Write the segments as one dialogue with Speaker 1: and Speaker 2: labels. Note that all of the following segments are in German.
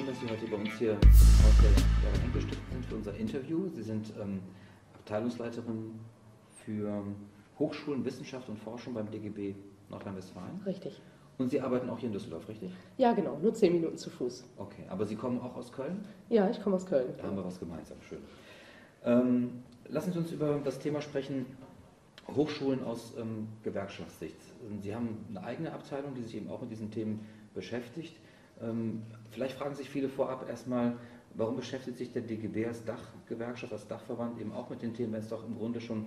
Speaker 1: Schön, dass Sie heute bei uns hier aus der Henkel Stiftung sind für unser Interview. Sie sind ähm, Abteilungsleiterin für Hochschulen, Wissenschaft und Forschung beim DGB Nordrhein-Westfalen.
Speaker 2: Richtig.
Speaker 1: Und Sie arbeiten auch hier in Düsseldorf, richtig?
Speaker 2: Ja, genau, nur zehn Minuten zu Fuß.
Speaker 1: Okay, aber Sie kommen auch aus Köln?
Speaker 2: Ja, ich komme aus Köln.
Speaker 1: Da haben wir was gemeinsam, schön. Ähm, lassen Sie uns über das Thema sprechen, Hochschulen aus ähm, Gewerkschaftssicht. Sie haben eine eigene Abteilung, die sich eben auch mit diesen Themen beschäftigt. Ähm, vielleicht fragen sich viele vorab erstmal, warum beschäftigt sich der DGB als Dachgewerkschaft, als Dachverband eben auch mit den Themen, wenn es doch im Grunde schon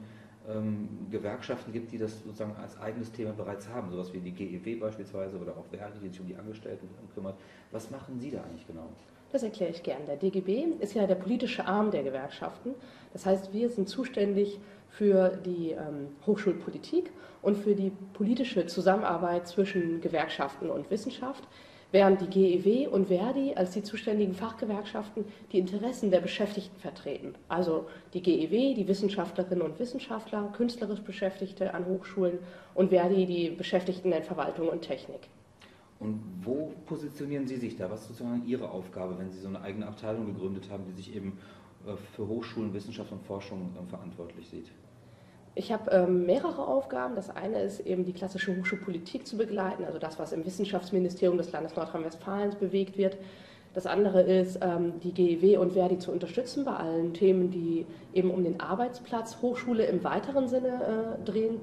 Speaker 1: ähm, Gewerkschaften gibt, die das sozusagen als eigenes Thema bereits haben, sowas wie die GEW beispielsweise oder auch Verdi, die sich um die Angestellten kümmert. Was machen Sie da eigentlich genau?
Speaker 2: Das erkläre ich gern. Der DGB ist ja der politische Arm der Gewerkschaften. Das heißt, wir sind zuständig für die ähm, Hochschulpolitik und für die politische Zusammenarbeit zwischen Gewerkschaften und Wissenschaft während die GEW und Verdi als die zuständigen Fachgewerkschaften die Interessen der Beschäftigten vertreten. Also die GEW, die Wissenschaftlerinnen und Wissenschaftler, künstlerisch Beschäftigte an Hochschulen und Verdi, die Beschäftigten in Verwaltung und Technik.
Speaker 1: Und wo positionieren Sie sich da? Was ist sozusagen Ihre Aufgabe, wenn Sie so eine eigene Abteilung gegründet haben, die sich eben äh, für Hochschulen, Wissenschaft und Forschung äh, verantwortlich sieht?
Speaker 2: Ich habe ähm, mehrere Aufgaben. Das eine ist eben die klassische Hochschulpolitik zu begleiten, also das, was im Wissenschaftsministerium des Landes Nordrhein-Westfalen bewegt wird. Das andere ist, ähm, die GEW und Verdi zu unterstützen bei allen Themen, die eben um den Arbeitsplatz Hochschule im weiteren Sinne äh, drehen.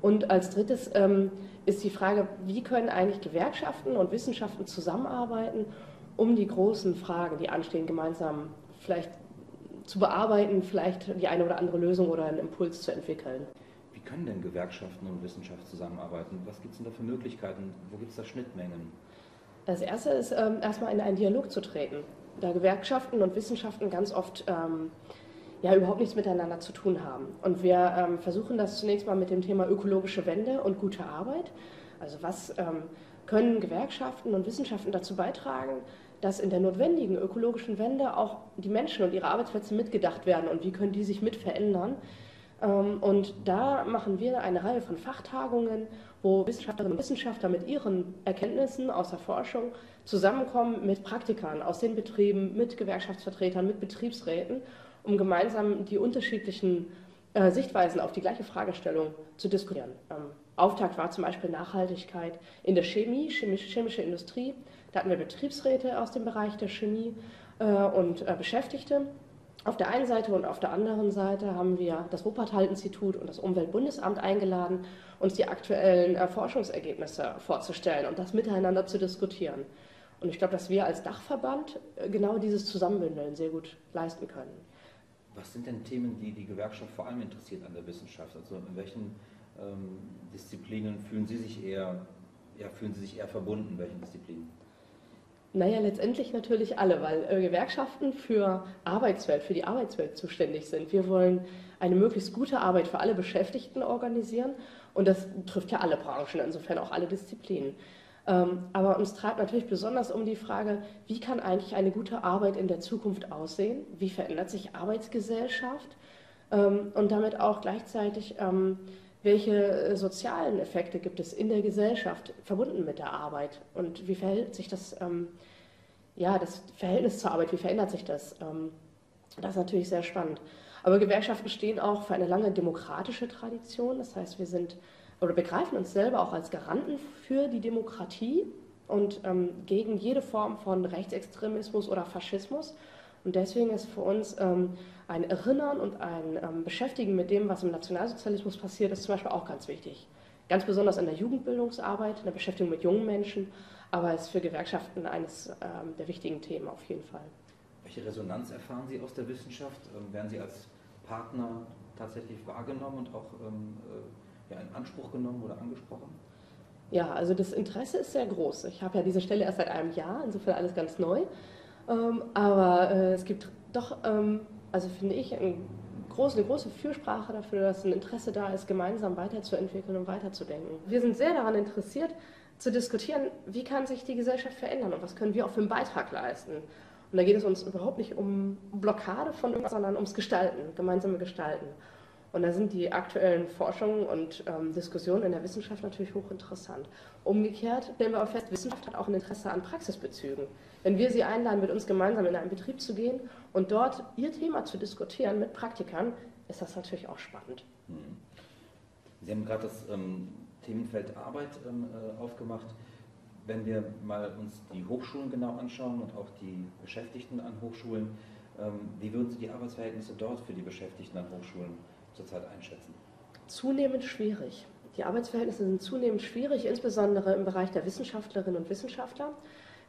Speaker 2: Und als drittes ähm, ist die Frage, wie können eigentlich Gewerkschaften und Wissenschaften zusammenarbeiten, um die großen Fragen, die anstehen, gemeinsam vielleicht zu bearbeiten, vielleicht die eine oder andere Lösung oder einen Impuls zu entwickeln.
Speaker 1: Wie können denn Gewerkschaften und Wissenschaft zusammenarbeiten? Was gibt es denn da für Möglichkeiten? Wo gibt es da Schnittmengen?
Speaker 2: Das Erste ist ähm, erstmal in einen Dialog zu treten, da Gewerkschaften und Wissenschaften ganz oft ähm, ja überhaupt nichts miteinander zu tun haben. Und wir ähm, versuchen das zunächst mal mit dem Thema ökologische Wende und gute Arbeit. Also was ähm, können Gewerkschaften und Wissenschaften dazu beitragen, dass in der notwendigen ökologischen Wende auch die Menschen und ihre Arbeitsplätze mitgedacht werden und wie können die sich mit verändern. Ähm, und da machen wir eine Reihe von Fachtagungen, wo Wissenschaftlerinnen und Wissenschaftler mit ihren Erkenntnissen aus der Forschung zusammenkommen mit Praktikern aus den Betrieben, mit Gewerkschaftsvertretern, mit Betriebsräten, um gemeinsam die unterschiedlichen äh, Sichtweisen auf die gleiche Fragestellung zu diskutieren. Ähm, Auftakt war zum Beispiel Nachhaltigkeit in der Chemie, chemische Industrie. Da hatten wir Betriebsräte aus dem Bereich der Chemie äh, und äh, Beschäftigte. Auf der einen Seite und auf der anderen Seite haben wir das Wuppertal-Institut und das Umweltbundesamt eingeladen, uns die aktuellen äh, Forschungsergebnisse vorzustellen und das miteinander zu diskutieren. Und ich glaube, dass wir als Dachverband genau dieses Zusammenbündeln sehr gut leisten können.
Speaker 1: Was sind denn Themen, die die Gewerkschaft vor allem interessiert an der Wissenschaft? Also in welchen ähm, Disziplinen fühlen Sie sich eher, ja, fühlen Sie sich eher verbunden? Welchen Disziplinen?
Speaker 2: Naja, letztendlich natürlich alle, weil äh, Gewerkschaften für Arbeitswelt, für die Arbeitswelt zuständig sind. Wir wollen eine möglichst gute Arbeit für alle Beschäftigten organisieren und das trifft ja alle Branchen, insofern auch alle Disziplinen. Ähm, aber uns treibt natürlich besonders um die Frage, wie kann eigentlich eine gute Arbeit in der Zukunft aussehen? Wie verändert sich Arbeitsgesellschaft? Ähm, und damit auch gleichzeitig ähm, welche äh, sozialen Effekte gibt es in der Gesellschaft verbunden mit der Arbeit und wie verhält sich das, ähm, ja, das Verhältnis zur Arbeit, wie verändert sich das? Ähm, das ist natürlich sehr spannend. Aber Gewerkschaften stehen auch für eine lange demokratische Tradition. Das heißt, wir sind oder begreifen uns selber auch als Garanten für die Demokratie und ähm, gegen jede Form von Rechtsextremismus oder Faschismus. Und deswegen ist für uns ähm, ein Erinnern und ein ähm, Beschäftigen mit dem, was im Nationalsozialismus passiert, ist zum Beispiel auch ganz wichtig. Ganz besonders in der Jugendbildungsarbeit, in der Beschäftigung mit jungen Menschen, aber es ist für Gewerkschaften eines ähm, der wichtigen Themen auf jeden Fall.
Speaker 1: Welche Resonanz erfahren Sie aus der Wissenschaft? Ähm, werden Sie als Partner tatsächlich wahrgenommen und auch ähm, äh, ja, in Anspruch genommen oder angesprochen?
Speaker 2: Ja, also das Interesse ist sehr groß. Ich habe ja diese Stelle erst seit einem Jahr, insofern alles ganz neu. Ähm, aber äh, es gibt doch, ähm, also finde ich, ein eine große Fürsprache dafür, dass ein Interesse da ist, gemeinsam weiterzuentwickeln und weiterzudenken. Wir sind sehr daran interessiert, zu diskutieren, wie kann sich die Gesellschaft verändern und was können wir auch für einen Beitrag leisten. Und da geht es uns überhaupt nicht um Blockade von irgendwas, sondern ums Gestalten, gemeinsame Gestalten. Und da sind die aktuellen Forschungen und ähm, Diskussionen in der Wissenschaft natürlich hochinteressant. Umgekehrt stellen wir auch fest, Wissenschaft hat auch ein Interesse an Praxisbezügen. Wenn wir sie einladen, mit uns gemeinsam in einen Betrieb zu gehen und dort ihr Thema zu diskutieren mit Praktikern, ist das natürlich auch spannend. Mhm.
Speaker 1: Sie haben gerade das ähm, Themenfeld Arbeit ähm, äh, aufgemacht. Wenn wir mal uns die Hochschulen genau anschauen und auch die Beschäftigten an Hochschulen, ähm, wie würden Sie die Arbeitsverhältnisse dort für die Beschäftigten an Hochschulen zurzeit einschätzen?
Speaker 2: Zunehmend schwierig. Die Arbeitsverhältnisse sind zunehmend schwierig, insbesondere im Bereich der Wissenschaftlerinnen und Wissenschaftler.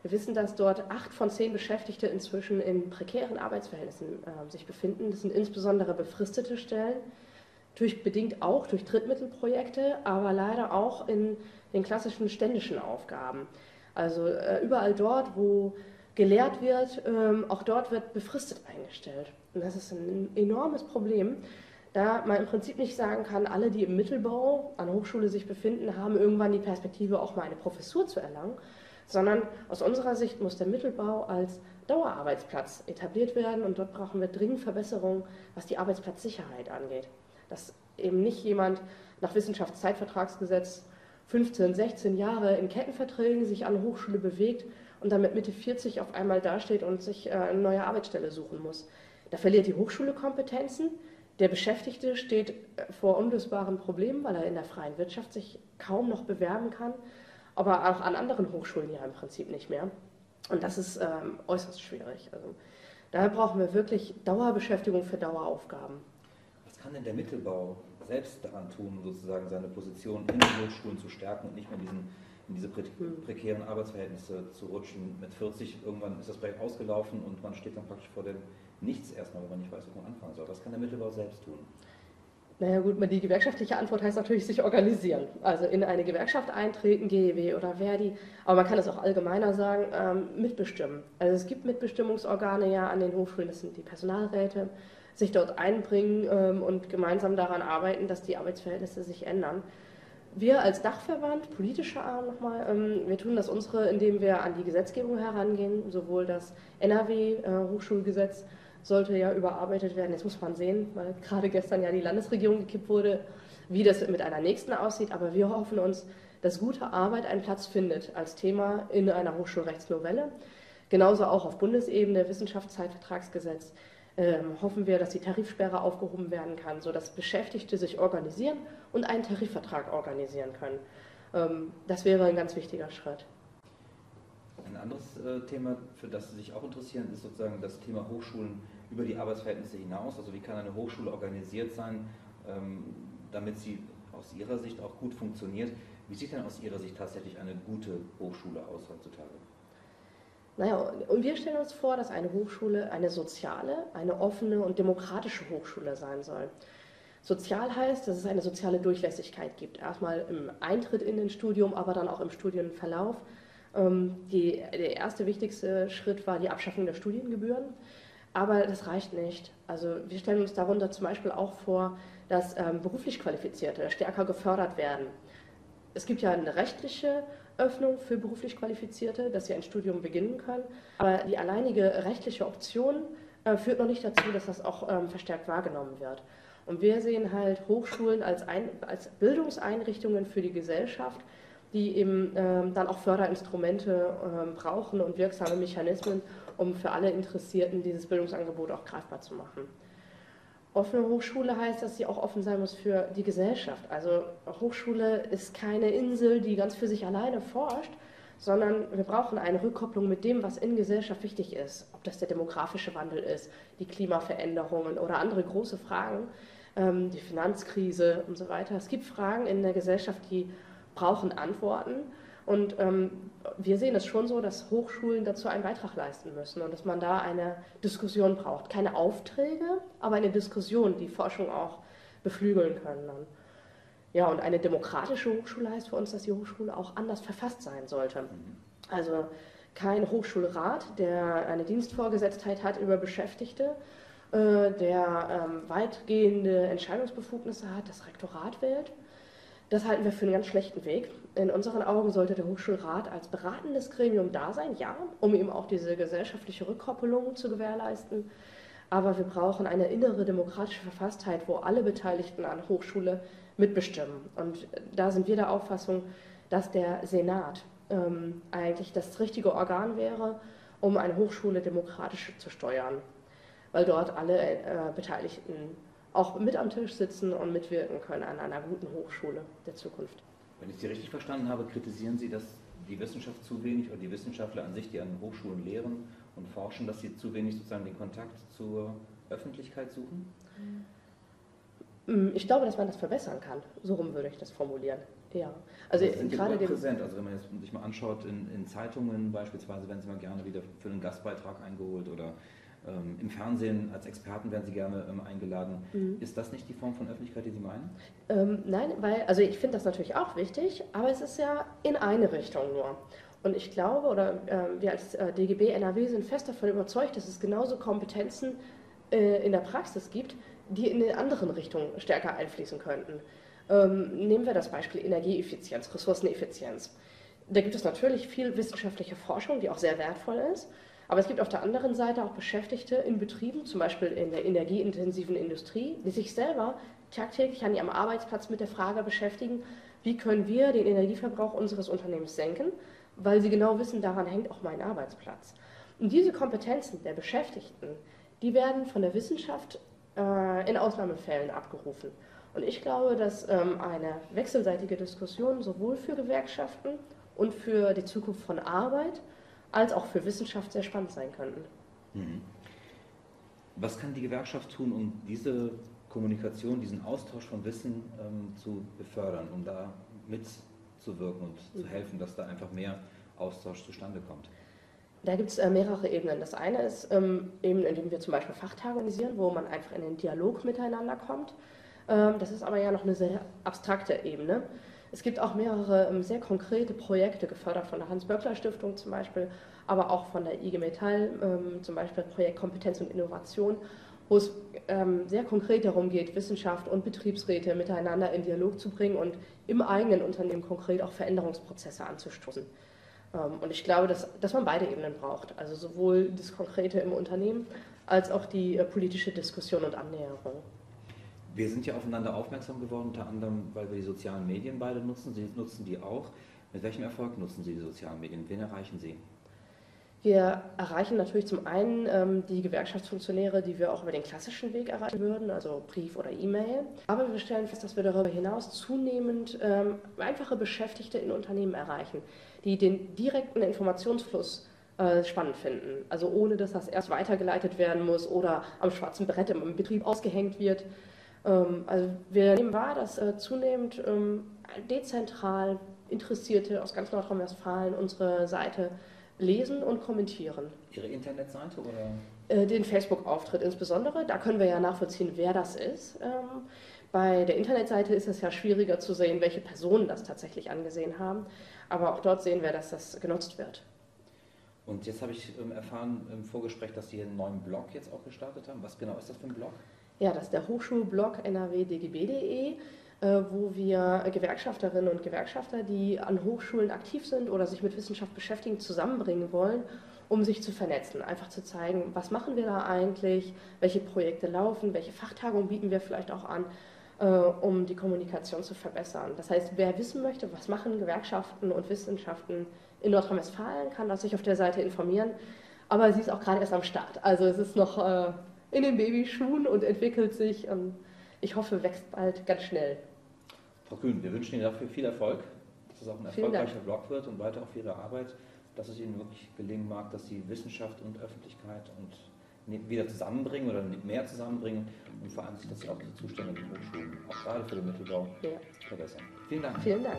Speaker 2: Wir wissen, dass dort acht von zehn Beschäftigte inzwischen in prekären Arbeitsverhältnissen äh, sich befinden. Das sind insbesondere befristete Stellen, durch, bedingt auch durch Drittmittelprojekte, aber leider auch in den klassischen ständischen Aufgaben. Also äh, überall dort, wo gelehrt wird, ähm, auch dort wird befristet eingestellt. Und das ist ein enormes Problem, da man im Prinzip nicht sagen kann, alle, die im Mittelbau an Hochschule sich befinden, haben irgendwann die Perspektive, auch mal eine Professur zu erlangen, sondern aus unserer Sicht muss der Mittelbau als Dauerarbeitsplatz etabliert werden und dort brauchen wir dringend Verbesserungen, was die Arbeitsplatzsicherheit angeht. Dass eben nicht jemand nach Wissenschaftszeitvertragsgesetz 15, 16 Jahre in Kettenverträgen sich an Hochschule bewegt und dann mit Mitte 40 auf einmal dasteht und sich äh, eine neue Arbeitsstelle suchen muss. Da verliert die Hochschule Kompetenzen, der Beschäftigte steht äh, vor unlösbaren Problemen, weil er in der freien Wirtschaft sich kaum noch bewerben kann, aber auch an anderen Hochschulen ja im Prinzip nicht mehr. Und das ist ähm, äußerst schwierig. Also, daher brauchen wir wirklich Dauerbeschäftigung für Daueraufgaben.
Speaker 1: Was kann denn der Mittelbau selbst daran tun, sozusagen seine Position in den Hochschulen zu stärken und nicht mehr in, diesen, in diese pre hm. prekären Arbeitsverhältnisse zu rutschen? Mit 40 irgendwann ist das Projekt ausgelaufen und man steht dann praktisch vor dem nichts erstmal, wenn man nicht weiß, wo man anfangen soll. Was kann der Mittelbau selbst tun?
Speaker 2: Naja gut, die gewerkschaftliche Antwort heißt natürlich sich organisieren. Also in eine Gewerkschaft eintreten, GEW oder Verdi. Aber man kann es auch allgemeiner sagen, ähm, mitbestimmen. Also es gibt Mitbestimmungsorgane ja an den Hochschulen, das sind die Personalräte, sich dort einbringen ähm, und gemeinsam daran arbeiten, dass die Arbeitsverhältnisse sich ändern. Wir als Dachverband, politischer Arm nochmal, ähm, wir tun das unsere, indem wir an die Gesetzgebung herangehen, sowohl das NRW-Hochschulgesetz, äh, sollte ja überarbeitet werden. Jetzt muss man sehen, weil gerade gestern ja die Landesregierung gekippt wurde, wie das mit einer nächsten aussieht. Aber wir hoffen uns, dass gute Arbeit einen Platz findet als Thema in einer Hochschulrechtsnovelle. Genauso auch auf Bundesebene, Wissenschaftszeitvertragsgesetz, ähm, hoffen wir, dass die Tarifsperre aufgehoben werden kann, sodass Beschäftigte sich organisieren und einen Tarifvertrag organisieren können. Ähm, das wäre ein ganz wichtiger Schritt.
Speaker 1: Ein anderes äh, Thema, für das Sie sich auch interessieren, ist sozusagen das Thema Hochschulen über die Arbeitsverhältnisse hinaus. Also wie kann eine Hochschule organisiert sein, ähm, damit sie aus Ihrer Sicht auch gut funktioniert. Wie sieht denn aus Ihrer Sicht tatsächlich eine gute Hochschule aus heutzutage?
Speaker 2: Naja, und wir stellen uns vor, dass eine Hochschule eine soziale, eine offene und demokratische Hochschule sein soll. Sozial heißt, dass es eine soziale Durchlässigkeit gibt. Erstmal im Eintritt in den Studium, aber dann auch im Studienverlauf. Ähm, die, der erste wichtigste Schritt war die Abschaffung der Studiengebühren. Aber das reicht nicht. Also wir stellen uns darunter zum Beispiel auch vor, dass ähm, beruflich Qualifizierte stärker gefördert werden. Es gibt ja eine rechtliche Öffnung für beruflich Qualifizierte, dass sie ein Studium beginnen können. Aber die alleinige rechtliche Option äh, führt noch nicht dazu, dass das auch ähm, verstärkt wahrgenommen wird. Und wir sehen halt Hochschulen als, ein, als Bildungseinrichtungen für die Gesellschaft, die eben ähm, dann auch Förderinstrumente ähm, brauchen und wirksame Mechanismen, um für alle Interessierten dieses Bildungsangebot auch greifbar zu machen. Offene Hochschule heißt, dass sie auch offen sein muss für die Gesellschaft. Also Hochschule ist keine Insel, die ganz für sich alleine forscht, sondern wir brauchen eine Rückkopplung mit dem, was in Gesellschaft wichtig ist. Ob das der demografische Wandel ist, die Klimaveränderungen oder andere große Fragen, ähm, die Finanzkrise und so weiter. Es gibt Fragen in der Gesellschaft, die brauchen Antworten. Und ähm, wir sehen es schon so, dass Hochschulen dazu einen Beitrag leisten müssen und dass man da eine Diskussion braucht. Keine Aufträge, aber eine Diskussion, die Forschung auch beflügeln können. Dann. Ja, und eine demokratische Hochschule heißt für uns, dass die Hochschule auch anders verfasst sein sollte. Also kein Hochschulrat, der eine Dienstvorgesetztheit hat über Beschäftigte, äh, der ähm, weitgehende Entscheidungsbefugnisse hat, das Rektorat wählt. Das halten wir für einen ganz schlechten Weg. In unseren Augen sollte der Hochschulrat als beratendes Gremium da sein, ja, um eben auch diese gesellschaftliche Rückkoppelung zu gewährleisten. Aber wir brauchen eine innere demokratische Verfasstheit, wo alle Beteiligten an Hochschule mitbestimmen. Und da sind wir der Auffassung, dass der Senat ähm, eigentlich das richtige Organ wäre, um eine Hochschule demokratisch zu steuern, weil dort alle äh, Beteiligten auch mit am Tisch sitzen und mitwirken können an einer guten Hochschule der Zukunft.
Speaker 1: Wenn ich Sie richtig verstanden habe, kritisieren Sie, dass die Wissenschaft zu wenig oder die Wissenschaftler an sich, die an Hochschulen lehren und forschen, dass sie zu wenig sozusagen den Kontakt zur Öffentlichkeit suchen?
Speaker 2: Mm, ich glaube, dass man das verbessern kann. So rum würde ich das formulieren. Ja.
Speaker 1: Also sind gerade dem präsent. Also wenn man jetzt sich mal anschaut in, in Zeitungen beispielsweise, werden sie mal gerne wieder für einen Gastbeitrag eingeholt oder ähm, Im Fernsehen als Experten werden Sie gerne ähm, eingeladen. Mhm. Ist das nicht die Form von Öffentlichkeit, die Sie meinen?
Speaker 2: Ähm, nein, weil, also ich finde das natürlich auch wichtig, aber es ist ja in eine Richtung nur. Und ich glaube, oder äh, wir als äh, DGB NRW sind fest davon überzeugt, dass es genauso Kompetenzen äh, in der Praxis gibt, die in eine andere Richtung stärker einfließen könnten. Ähm, nehmen wir das Beispiel Energieeffizienz, Ressourceneffizienz. Da gibt es natürlich viel wissenschaftliche Forschung, die auch sehr wertvoll ist. Aber es gibt auf der anderen Seite auch Beschäftigte in Betrieben, zum Beispiel in der energieintensiven Industrie, die sich selber tagtäglich an ihrem Arbeitsplatz mit der Frage beschäftigen, wie können wir den Energieverbrauch unseres Unternehmens senken, weil sie genau wissen, daran hängt auch mein Arbeitsplatz. Und diese Kompetenzen der Beschäftigten, die werden von der Wissenschaft äh, in Ausnahmefällen abgerufen. Und ich glaube, dass ähm, eine wechselseitige Diskussion sowohl für Gewerkschaften und für die Zukunft von Arbeit als auch für Wissenschaft sehr spannend sein könnten. Mhm.
Speaker 1: Was kann die Gewerkschaft tun, um diese Kommunikation, diesen Austausch von Wissen ähm, zu befördern, um da mitzuwirken und mhm. zu helfen, dass da einfach mehr Austausch zustande kommt?
Speaker 2: Da gibt es äh, mehrere Ebenen. Das eine ist ähm, eben, indem wir zum Beispiel Fachtage organisieren, wo man einfach in den Dialog miteinander kommt. Ähm, das ist aber ja noch eine sehr abstrakte Ebene. Es gibt auch mehrere ähm, sehr konkrete Projekte, gefördert von der Hans-Böckler-Stiftung zum Beispiel, aber auch von der IG Metall, ähm, zum Beispiel Projekt Kompetenz und Innovation, wo es ähm, sehr konkret darum geht, Wissenschaft und Betriebsräte miteinander in Dialog zu bringen und im eigenen Unternehmen konkret auch Veränderungsprozesse anzustoßen. und ich glaube, dass, dass man beide Ebenen braucht, also sowohl das Konkrete im Unternehmen als auch die äh, politische Diskussion und Annäherung.
Speaker 1: Wir sind ja aufeinander aufmerksam geworden, unter anderem, weil wir die sozialen Medien beide nutzen. Sie nutzen die auch. Mit welchem Erfolg nutzen Sie die sozialen Medien? Wen erreichen Sie?
Speaker 2: Wir erreichen natürlich zum einen ähm, die Gewerkschaftsfunktionäre, die wir auch über den klassischen Weg erreichen würden, also Brief oder E-Mail. Aber wir stellen fest, dass wir darüber hinaus zunehmend ähm, einfache Beschäftigte in Unternehmen erreichen, die den direkten Informationsfluss äh, spannend finden. Also ohne, dass das erst weitergeleitet werden muss oder am schwarzen Brett im Betrieb ausgehängt wird. Ähm, also wir nehmen wahr, dass äh, zunehmend ähm, dezentral Interessierte aus ganz Nordrhein-Westfalen unsere Seite lesen und kommentieren.
Speaker 1: Ihre Internetseite oder?
Speaker 2: Äh, den Facebook-Auftritt insbesondere. Da können wir ja nachvollziehen, wer das ist. Ähm, bei der Internetseite ist es ja schwieriger zu sehen, welche Personen das tatsächlich angesehen haben. Aber auch dort sehen wir, dass das genutzt wird.
Speaker 1: Und jetzt habe ich erfahren im Vorgespräch, dass Sie einen neuen Blog jetzt auch gestartet haben. Was genau ist das für ein Blog?
Speaker 2: Ja, das ist der Hochschulblog nrwdgb.de, äh, wo wir Gewerkschafterinnen und Gewerkschafter, die an Hochschulen aktiv sind oder sich mit Wissenschaft beschäftigen, zusammenbringen wollen, um sich zu vernetzen. Einfach zu zeigen, was machen wir da eigentlich, welche Projekte laufen, welche Fachtagungen bieten wir vielleicht auch an, äh, um die Kommunikation zu verbessern. Das heißt, wer wissen möchte, was machen Gewerkschaften und Wissenschaften in Nordrhein-Westfalen, kann das sich auf der Seite informieren. Aber sie ist auch gerade erst am Start. Also es ist noch äh, in den Babyschuhen und entwickelt sich. Und ich hoffe, wächst bald ganz schnell.
Speaker 1: Frau Kühn, wir wünschen Ihnen dafür viel Erfolg, dass es auch ein erfolgreicher Blog wird und weiter auf Ihre Arbeit, dass es Ihnen wirklich gelingen mag, dass Sie Wissenschaft und Öffentlichkeit und wieder zusammenbringen oder mehr zusammenbringen und vor allem sich das auch die Zustände in den Hochschulen, auch gerade für den Mittelbau, ja. verbessern. Vielen Dank.
Speaker 2: Vielen Dank.